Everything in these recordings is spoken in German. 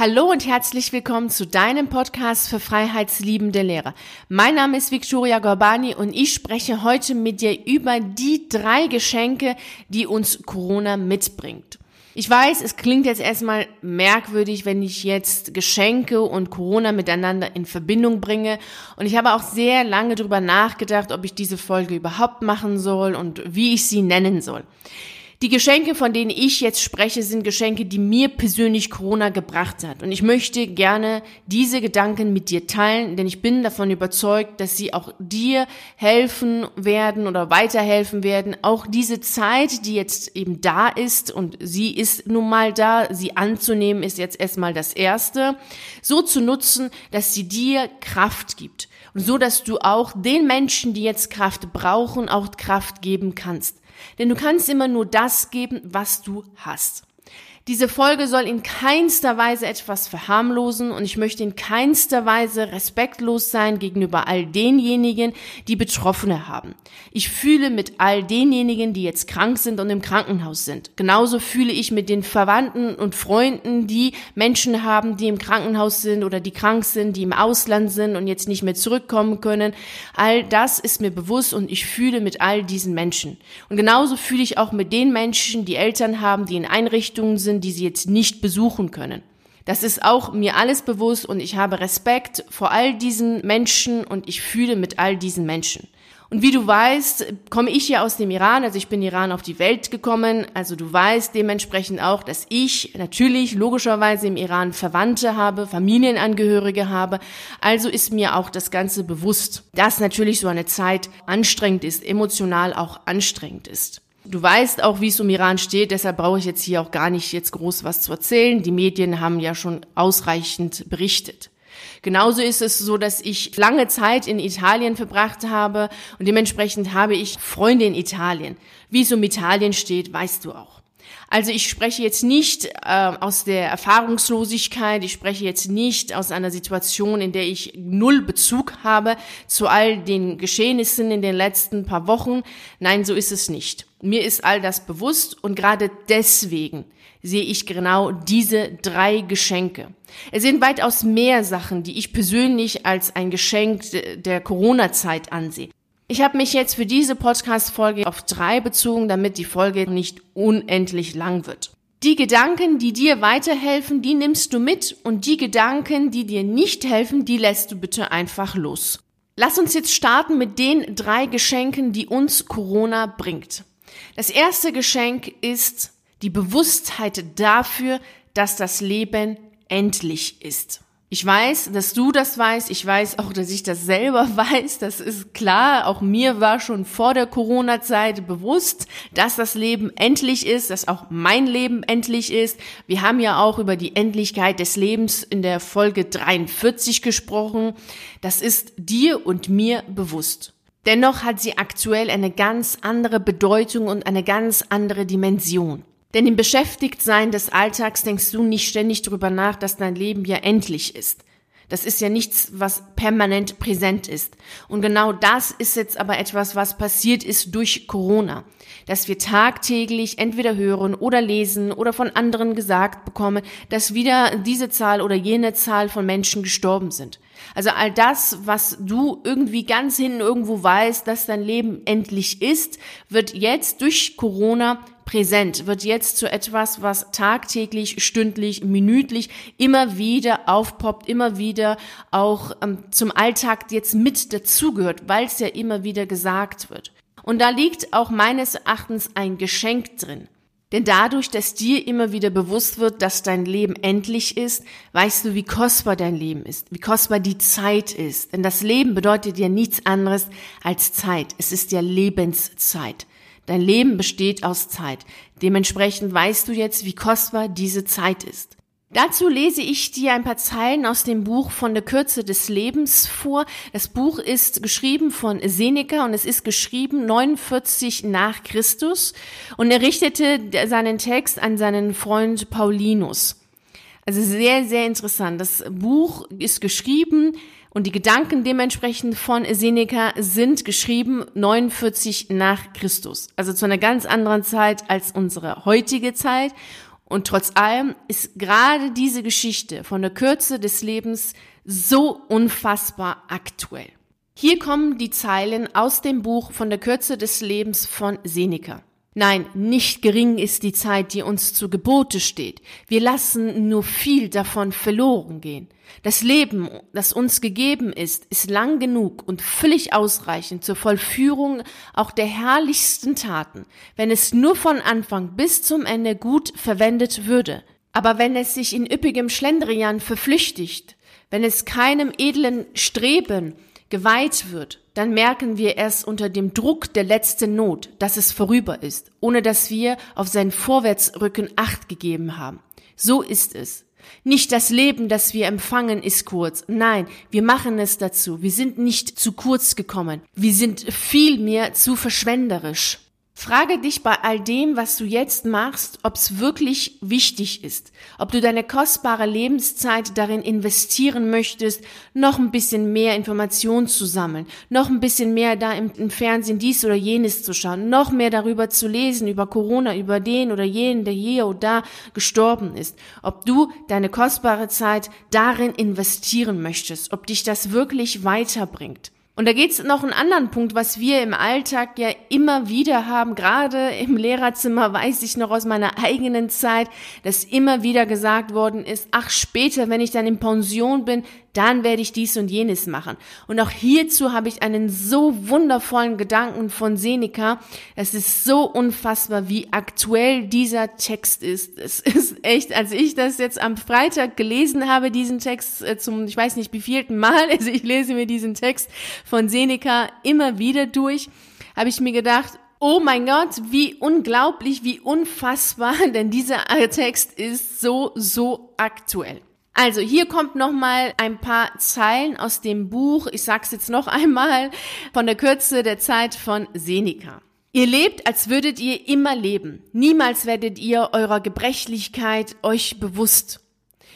Hallo und herzlich willkommen zu deinem Podcast für freiheitsliebende Lehrer. Mein Name ist Victoria Gorbani und ich spreche heute mit dir über die drei Geschenke, die uns Corona mitbringt. Ich weiß, es klingt jetzt erstmal merkwürdig, wenn ich jetzt Geschenke und Corona miteinander in Verbindung bringe. Und ich habe auch sehr lange darüber nachgedacht, ob ich diese Folge überhaupt machen soll und wie ich sie nennen soll. Die Geschenke, von denen ich jetzt spreche, sind Geschenke, die mir persönlich Corona gebracht hat. Und ich möchte gerne diese Gedanken mit dir teilen, denn ich bin davon überzeugt, dass sie auch dir helfen werden oder weiterhelfen werden. Auch diese Zeit, die jetzt eben da ist und sie ist nun mal da, sie anzunehmen, ist jetzt erstmal das Erste, so zu nutzen, dass sie dir Kraft gibt. Und so, dass du auch den Menschen, die jetzt Kraft brauchen, auch Kraft geben kannst. Denn du kannst immer nur das geben, was du hast. Diese Folge soll in keinster Weise etwas verharmlosen und ich möchte in keinster Weise respektlos sein gegenüber all denjenigen, die Betroffene haben. Ich fühle mit all denjenigen, die jetzt krank sind und im Krankenhaus sind. Genauso fühle ich mit den Verwandten und Freunden, die Menschen haben, die im Krankenhaus sind oder die krank sind, die im Ausland sind und jetzt nicht mehr zurückkommen können. All das ist mir bewusst und ich fühle mit all diesen Menschen. Und genauso fühle ich auch mit den Menschen, die Eltern haben, die in Einrichtungen sind, die sie jetzt nicht besuchen können. Das ist auch mir alles bewusst und ich habe Respekt vor all diesen Menschen und ich fühle mit all diesen Menschen. Und wie du weißt, komme ich ja aus dem Iran, also ich bin Iran auf die Welt gekommen, also du weißt dementsprechend auch, dass ich natürlich logischerweise im Iran Verwandte habe, Familienangehörige habe, also ist mir auch das Ganze bewusst, dass natürlich so eine Zeit anstrengend ist, emotional auch anstrengend ist. Du weißt auch, wie es um Iran steht, deshalb brauche ich jetzt hier auch gar nicht jetzt groß was zu erzählen. Die Medien haben ja schon ausreichend berichtet. Genauso ist es so, dass ich lange Zeit in Italien verbracht habe und dementsprechend habe ich Freunde in Italien. Wie es um Italien steht, weißt du auch. Also ich spreche jetzt nicht äh, aus der Erfahrungslosigkeit, ich spreche jetzt nicht aus einer Situation, in der ich null Bezug habe zu all den Geschehnissen in den letzten paar Wochen. Nein, so ist es nicht. Mir ist all das bewusst und gerade deswegen sehe ich genau diese drei Geschenke. Es sind weitaus mehr Sachen, die ich persönlich als ein Geschenk der Corona-Zeit ansehe. Ich habe mich jetzt für diese Podcast-Folge auf drei bezogen, damit die Folge nicht unendlich lang wird. Die Gedanken, die dir weiterhelfen, die nimmst du mit und die Gedanken, die dir nicht helfen, die lässt du bitte einfach los. Lass uns jetzt starten mit den drei Geschenken, die uns Corona bringt. Das erste Geschenk ist die Bewusstheit dafür, dass das Leben endlich ist. Ich weiß, dass du das weißt. Ich weiß auch, dass ich das selber weiß. Das ist klar. Auch mir war schon vor der Corona-Zeit bewusst, dass das Leben endlich ist, dass auch mein Leben endlich ist. Wir haben ja auch über die Endlichkeit des Lebens in der Folge 43 gesprochen. Das ist dir und mir bewusst. Dennoch hat sie aktuell eine ganz andere Bedeutung und eine ganz andere Dimension. Denn im Beschäftigtsein des Alltags denkst du nicht ständig darüber nach, dass dein Leben ja endlich ist. Das ist ja nichts, was permanent präsent ist. Und genau das ist jetzt aber etwas, was passiert ist durch Corona. Dass wir tagtäglich entweder hören oder lesen oder von anderen gesagt bekommen, dass wieder diese Zahl oder jene Zahl von Menschen gestorben sind. Also all das, was du irgendwie ganz hinten irgendwo weißt, dass dein Leben endlich ist, wird jetzt durch Corona präsent, wird jetzt zu etwas, was tagtäglich, stündlich, minütlich immer wieder aufpoppt, immer wieder auch ähm, zum Alltag jetzt mit dazugehört, weil es ja immer wieder gesagt wird. Und da liegt auch meines Erachtens ein Geschenk drin. Denn dadurch, dass dir immer wieder bewusst wird, dass dein Leben endlich ist, weißt du, wie kostbar dein Leben ist, wie kostbar die Zeit ist. Denn das Leben bedeutet ja nichts anderes als Zeit. Es ist ja Lebenszeit. Dein Leben besteht aus Zeit. Dementsprechend weißt du jetzt, wie kostbar diese Zeit ist. Dazu lese ich dir ein paar Zeilen aus dem Buch von der Kürze des Lebens vor. Das Buch ist geschrieben von Seneca und es ist geschrieben 49 nach Christus und er richtete seinen Text an seinen Freund Paulinus. Also sehr, sehr interessant. Das Buch ist geschrieben und die Gedanken dementsprechend von Seneca sind geschrieben 49 nach Christus. Also zu einer ganz anderen Zeit als unsere heutige Zeit. Und trotz allem ist gerade diese Geschichte von der Kürze des Lebens so unfassbar aktuell. Hier kommen die Zeilen aus dem Buch von der Kürze des Lebens von Seneca. Nein, nicht gering ist die Zeit, die uns zu Gebote steht. Wir lassen nur viel davon verloren gehen. Das Leben, das uns gegeben ist, ist lang genug und völlig ausreichend zur Vollführung auch der herrlichsten Taten, wenn es nur von Anfang bis zum Ende gut verwendet würde. Aber wenn es sich in üppigem Schlendrian verflüchtigt, wenn es keinem edlen Streben geweiht wird, dann merken wir erst unter dem Druck der letzten Not, dass es vorüber ist, ohne dass wir auf seinen Vorwärtsrücken Acht gegeben haben. So ist es. Nicht das Leben, das wir empfangen, ist kurz. Nein, wir machen es dazu. Wir sind nicht zu kurz gekommen. Wir sind vielmehr zu verschwenderisch. Frage dich bei all dem, was du jetzt machst, ob es wirklich wichtig ist, ob du deine kostbare Lebenszeit darin investieren möchtest, noch ein bisschen mehr Informationen zu sammeln, noch ein bisschen mehr da im, im, Fernsehen dies oder jenes zu schauen, noch mehr darüber zu lesen, über Corona, über den oder jenen, der hier oder da gestorben ist, ob du deine kostbare Zeit darin investieren möchtest, ob dich das wirklich weiterbringt. Und da geht's noch einen anderen Punkt, was wir im Alltag ja immer wieder haben. Gerade im Lehrerzimmer weiß ich noch aus meiner eigenen Zeit, dass immer wieder gesagt worden ist, ach später, wenn ich dann in Pension bin, dann werde ich dies und jenes machen. Und auch hierzu habe ich einen so wundervollen Gedanken von Seneca. Es ist so unfassbar, wie aktuell dieser Text ist. Es ist echt, als ich das jetzt am Freitag gelesen habe, diesen Text äh, zum, ich weiß nicht, wievielten Mal, also ich lese mir diesen Text von Seneca immer wieder durch, habe ich mir gedacht, Oh mein Gott, wie unglaublich, wie unfassbar, denn dieser Text ist so, so aktuell. Also hier kommt noch mal ein paar Zeilen aus dem Buch. Ich sag's jetzt noch einmal von der Kürze der Zeit von Seneca. Ihr lebt, als würdet ihr immer leben. Niemals werdet ihr eurer Gebrechlichkeit euch bewusst.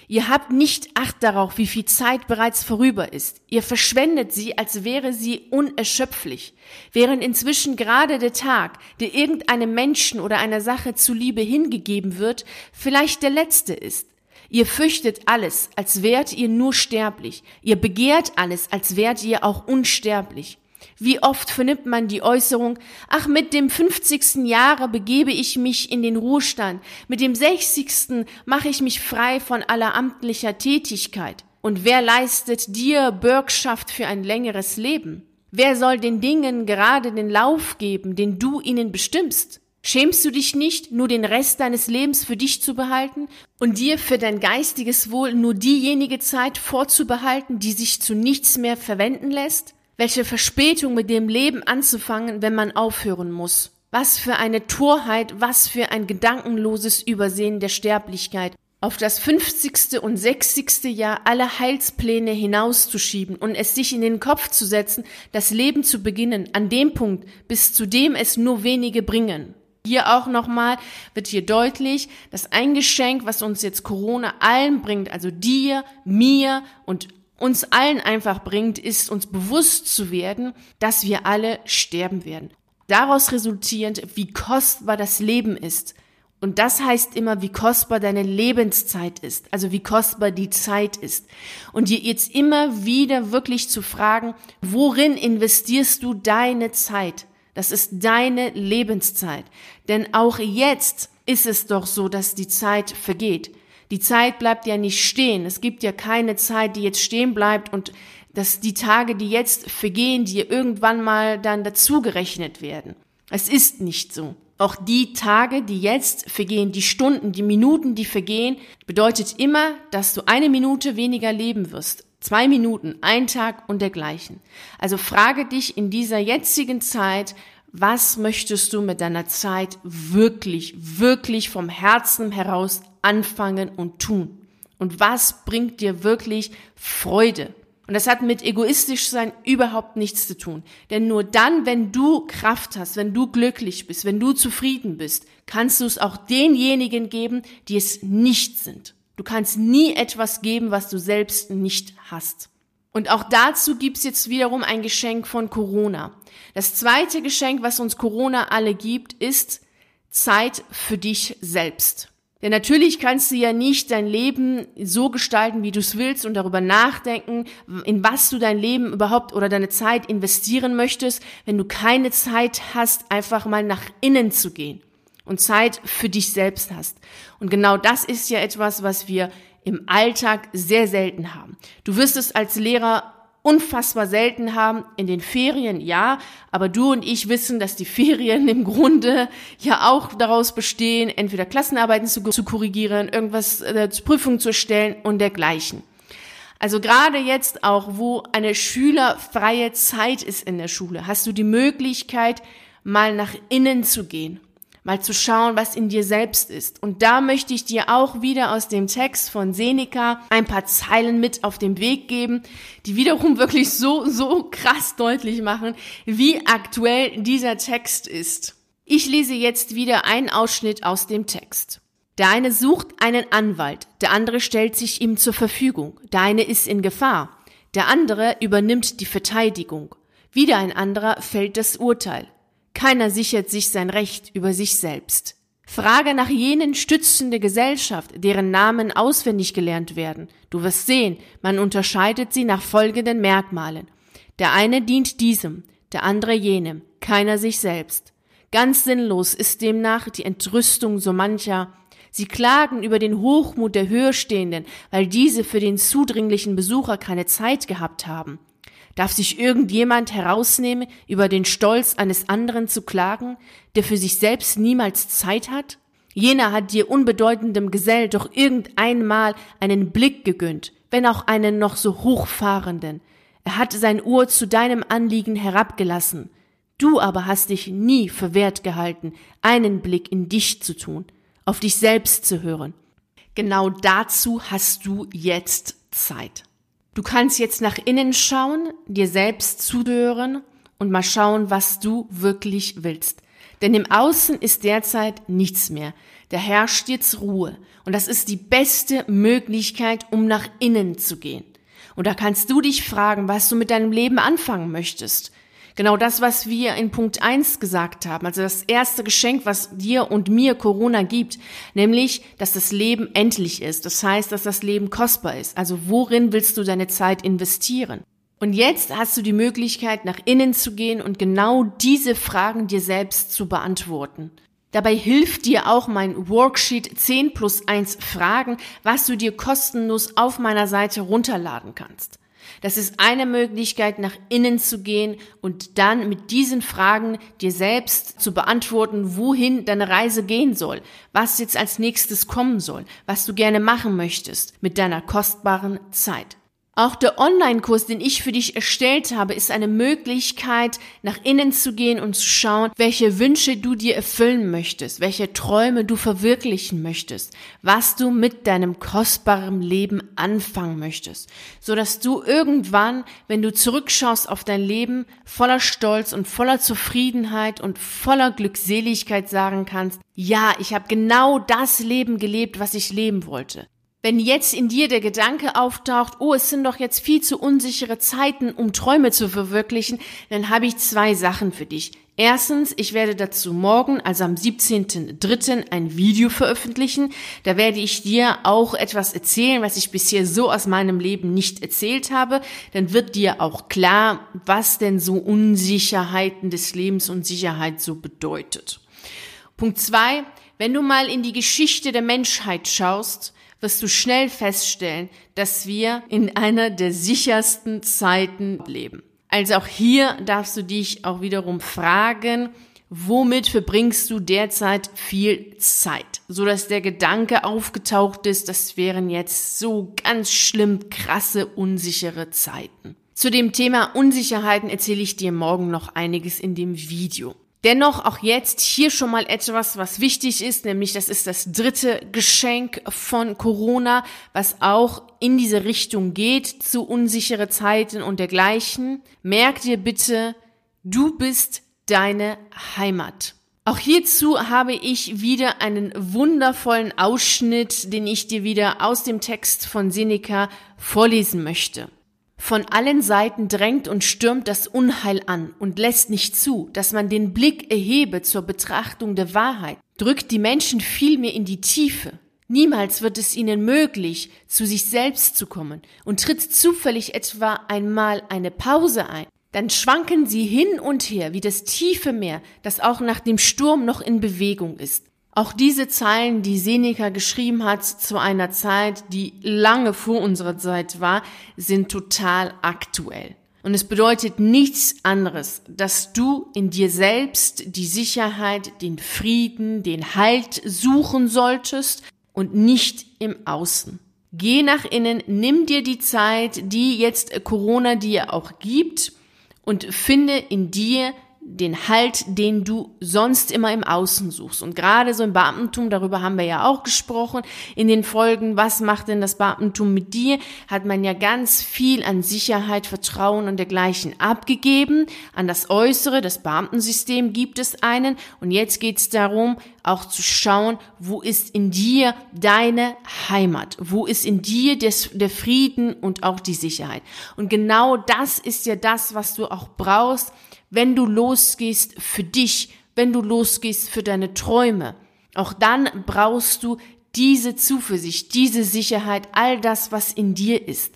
Ihr habt nicht Acht darauf, wie viel Zeit bereits vorüber ist. Ihr verschwendet sie, als wäre sie unerschöpflich, während inzwischen gerade der Tag, der irgendeinem Menschen oder einer Sache zuliebe hingegeben wird, vielleicht der letzte ist. Ihr fürchtet alles, als wärt ihr nur sterblich. Ihr begehrt alles, als wärt ihr auch unsterblich. Wie oft vernimmt man die Äußerung, ach, mit dem 50. Jahre begebe ich mich in den Ruhestand, mit dem 60. mache ich mich frei von aller amtlicher Tätigkeit. Und wer leistet dir Bürgschaft für ein längeres Leben? Wer soll den Dingen gerade den Lauf geben, den du ihnen bestimmst? Schämst du dich nicht, nur den Rest deines Lebens für dich zu behalten und dir für dein geistiges Wohl nur diejenige Zeit vorzubehalten, die sich zu nichts mehr verwenden lässt? Welche Verspätung mit dem Leben anzufangen, wenn man aufhören muss? Was für eine Torheit, was für ein gedankenloses Übersehen der Sterblichkeit, auf das 50. und 60. Jahr alle Heilspläne hinauszuschieben und es sich in den Kopf zu setzen, das Leben zu beginnen, an dem Punkt, bis zu dem es nur wenige bringen. Hier auch nochmal wird hier deutlich, dass ein Geschenk, was uns jetzt Corona allen bringt, also dir, mir und uns allen einfach bringt, ist uns bewusst zu werden, dass wir alle sterben werden. Daraus resultierend, wie kostbar das Leben ist. Und das heißt immer, wie kostbar deine Lebenszeit ist, also wie kostbar die Zeit ist. Und dir jetzt immer wieder wirklich zu fragen, worin investierst du deine Zeit? Das ist deine Lebenszeit. Denn auch jetzt ist es doch so, dass die Zeit vergeht. Die Zeit bleibt ja nicht stehen. Es gibt ja keine Zeit, die jetzt stehen bleibt und dass die Tage, die jetzt vergehen, die irgendwann mal dann dazugerechnet werden. Es ist nicht so. Auch die Tage, die jetzt vergehen, die Stunden, die Minuten, die vergehen, bedeutet immer, dass du eine Minute weniger leben wirst. Zwei Minuten, ein Tag und dergleichen. Also frage dich in dieser jetzigen Zeit, was möchtest du mit deiner Zeit wirklich, wirklich vom Herzen heraus anfangen und tun? Und was bringt dir wirklich Freude? Und das hat mit egoistisch sein überhaupt nichts zu tun. Denn nur dann, wenn du Kraft hast, wenn du glücklich bist, wenn du zufrieden bist, kannst du es auch denjenigen geben, die es nicht sind. Du kannst nie etwas geben, was du selbst nicht hast. Und auch dazu gibt's jetzt wiederum ein Geschenk von Corona. Das zweite Geschenk, was uns Corona alle gibt, ist Zeit für dich selbst. Denn natürlich kannst du ja nicht dein Leben so gestalten, wie du es willst und darüber nachdenken, in was du dein Leben überhaupt oder deine Zeit investieren möchtest, wenn du keine Zeit hast, einfach mal nach innen zu gehen und Zeit für dich selbst hast. Und genau das ist ja etwas, was wir im Alltag sehr selten haben. Du wirst es als Lehrer unfassbar selten haben. In den Ferien ja, aber du und ich wissen, dass die Ferien im Grunde ja auch daraus bestehen, entweder Klassenarbeiten zu, zu korrigieren, irgendwas äh, zur Prüfung zu stellen und dergleichen. Also gerade jetzt auch, wo eine schülerfreie Zeit ist in der Schule, hast du die Möglichkeit, mal nach innen zu gehen mal zu schauen, was in dir selbst ist. Und da möchte ich dir auch wieder aus dem Text von Seneca ein paar Zeilen mit auf den Weg geben, die wiederum wirklich so, so krass deutlich machen, wie aktuell dieser Text ist. Ich lese jetzt wieder einen Ausschnitt aus dem Text. Der eine sucht einen Anwalt, der andere stellt sich ihm zur Verfügung, der eine ist in Gefahr, der andere übernimmt die Verteidigung, wieder ein anderer fällt das Urteil. Keiner sichert sich sein Recht über sich selbst. Frage nach jenen stützende Gesellschaft, deren Namen auswendig gelernt werden. Du wirst sehen, man unterscheidet sie nach folgenden Merkmalen. Der eine dient diesem, der andere jenem, keiner sich selbst. Ganz sinnlos ist demnach die Entrüstung so mancher. Sie klagen über den Hochmut der Höherstehenden, weil diese für den zudringlichen Besucher keine Zeit gehabt haben. Darf sich irgendjemand herausnehmen, über den Stolz eines anderen zu klagen, der für sich selbst niemals Zeit hat? Jener hat dir unbedeutendem Gesell doch irgendeinmal einen Blick gegönnt, wenn auch einen noch so hochfahrenden. Er hat sein Ohr zu deinem Anliegen herabgelassen. Du aber hast dich nie für wert gehalten, einen Blick in dich zu tun, auf dich selbst zu hören. Genau dazu hast du jetzt Zeit. Du kannst jetzt nach innen schauen, dir selbst zuhören und mal schauen, was du wirklich willst. Denn im Außen ist derzeit nichts mehr. Da herrscht jetzt Ruhe. Und das ist die beste Möglichkeit, um nach innen zu gehen. Und da kannst du dich fragen, was du mit deinem Leben anfangen möchtest. Genau das, was wir in Punkt eins gesagt haben. Also das erste Geschenk, was dir und mir Corona gibt, nämlich, dass das Leben endlich ist. Das heißt, dass das Leben kostbar ist. Also worin willst du deine Zeit investieren? Und jetzt hast du die Möglichkeit, nach innen zu gehen und genau diese Fragen dir selbst zu beantworten. Dabei hilft dir auch mein Worksheet 10 plus 1 Fragen, was du dir kostenlos auf meiner Seite runterladen kannst. Das ist eine Möglichkeit, nach innen zu gehen und dann mit diesen Fragen dir selbst zu beantworten, wohin deine Reise gehen soll, was jetzt als nächstes kommen soll, was du gerne machen möchtest mit deiner kostbaren Zeit. Auch der Online-Kurs, den ich für dich erstellt habe, ist eine Möglichkeit, nach innen zu gehen und zu schauen, welche Wünsche du dir erfüllen möchtest, welche Träume du verwirklichen möchtest, was du mit deinem kostbaren Leben anfangen möchtest, so dass du irgendwann, wenn du zurückschaust auf dein Leben, voller Stolz und voller Zufriedenheit und voller Glückseligkeit sagen kannst, ja, ich habe genau das Leben gelebt, was ich leben wollte. Wenn jetzt in dir der Gedanke auftaucht, oh, es sind doch jetzt viel zu unsichere Zeiten, um Träume zu verwirklichen, dann habe ich zwei Sachen für dich. Erstens, ich werde dazu morgen, also am 17.03. ein Video veröffentlichen. Da werde ich dir auch etwas erzählen, was ich bisher so aus meinem Leben nicht erzählt habe. Dann wird dir auch klar, was denn so Unsicherheiten des Lebens und Sicherheit so bedeutet. Punkt zwei, wenn du mal in die Geschichte der Menschheit schaust, wirst du schnell feststellen, dass wir in einer der sichersten Zeiten leben. Also auch hier darfst du dich auch wiederum fragen, womit verbringst du derzeit viel Zeit? So dass der Gedanke aufgetaucht ist, das wären jetzt so ganz schlimm krasse, unsichere Zeiten. Zu dem Thema Unsicherheiten erzähle ich dir morgen noch einiges in dem Video. Dennoch auch jetzt hier schon mal etwas, was wichtig ist, nämlich das ist das dritte Geschenk von Corona, was auch in diese Richtung geht, zu unsichere Zeiten und dergleichen. Merk dir bitte, du bist deine Heimat. Auch hierzu habe ich wieder einen wundervollen Ausschnitt, den ich dir wieder aus dem Text von Seneca vorlesen möchte. Von allen Seiten drängt und stürmt das Unheil an und lässt nicht zu, dass man den Blick erhebe zur Betrachtung der Wahrheit, drückt die Menschen vielmehr in die Tiefe. Niemals wird es ihnen möglich, zu sich selbst zu kommen und tritt zufällig etwa einmal eine Pause ein. Dann schwanken sie hin und her wie das tiefe Meer, das auch nach dem Sturm noch in Bewegung ist. Auch diese Zeilen, die Seneca geschrieben hat zu einer Zeit, die lange vor unserer Zeit war, sind total aktuell. Und es bedeutet nichts anderes, dass du in dir selbst die Sicherheit, den Frieden, den Halt suchen solltest und nicht im Außen. Geh nach innen, nimm dir die Zeit, die jetzt Corona dir auch gibt und finde in dir den Halt, den du sonst immer im Außen suchst. Und gerade so im Beamtentum, darüber haben wir ja auch gesprochen in den Folgen, was macht denn das Beamtentum mit dir, hat man ja ganz viel an Sicherheit, Vertrauen und dergleichen abgegeben. An das Äußere, das Beamtensystem gibt es einen. Und jetzt geht es darum, auch zu schauen, wo ist in dir deine Heimat? Wo ist in dir des, der Frieden und auch die Sicherheit? Und genau das ist ja das, was du auch brauchst, wenn du losgehst für dich, wenn du losgehst für deine Träume. Auch dann brauchst du diese Zuversicht, diese Sicherheit, all das, was in dir ist.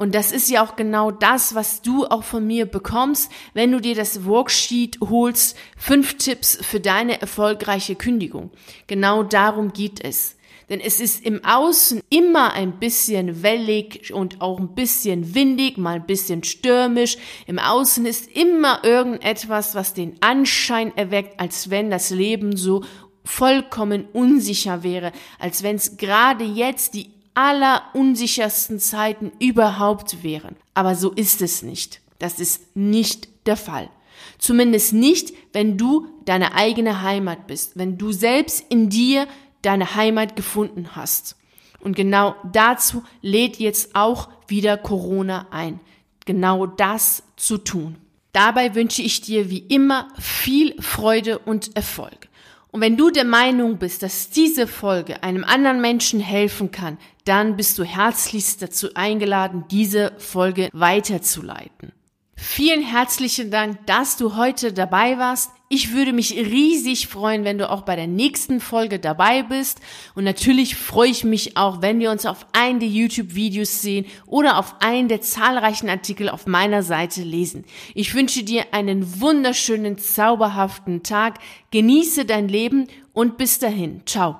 Und das ist ja auch genau das, was du auch von mir bekommst, wenn du dir das Worksheet holst, fünf Tipps für deine erfolgreiche Kündigung. Genau darum geht es. Denn es ist im Außen immer ein bisschen wellig und auch ein bisschen windig, mal ein bisschen stürmisch. Im Außen ist immer irgendetwas, was den Anschein erweckt, als wenn das Leben so vollkommen unsicher wäre, als wenn es gerade jetzt die allerunsichersten Zeiten überhaupt wären. Aber so ist es nicht. Das ist nicht der Fall. Zumindest nicht, wenn du deine eigene Heimat bist, wenn du selbst in dir deine Heimat gefunden hast. Und genau dazu lädt jetzt auch wieder Corona ein, genau das zu tun. Dabei wünsche ich dir wie immer viel Freude und Erfolg. Und wenn du der Meinung bist, dass diese Folge einem anderen Menschen helfen kann, dann bist du herzlichst dazu eingeladen, diese Folge weiterzuleiten. Vielen herzlichen Dank, dass du heute dabei warst. Ich würde mich riesig freuen, wenn du auch bei der nächsten Folge dabei bist. Und natürlich freue ich mich auch, wenn wir uns auf einen der YouTube-Videos sehen oder auf einen der zahlreichen Artikel auf meiner Seite lesen. Ich wünsche dir einen wunderschönen, zauberhaften Tag. Genieße dein Leben und bis dahin. Ciao.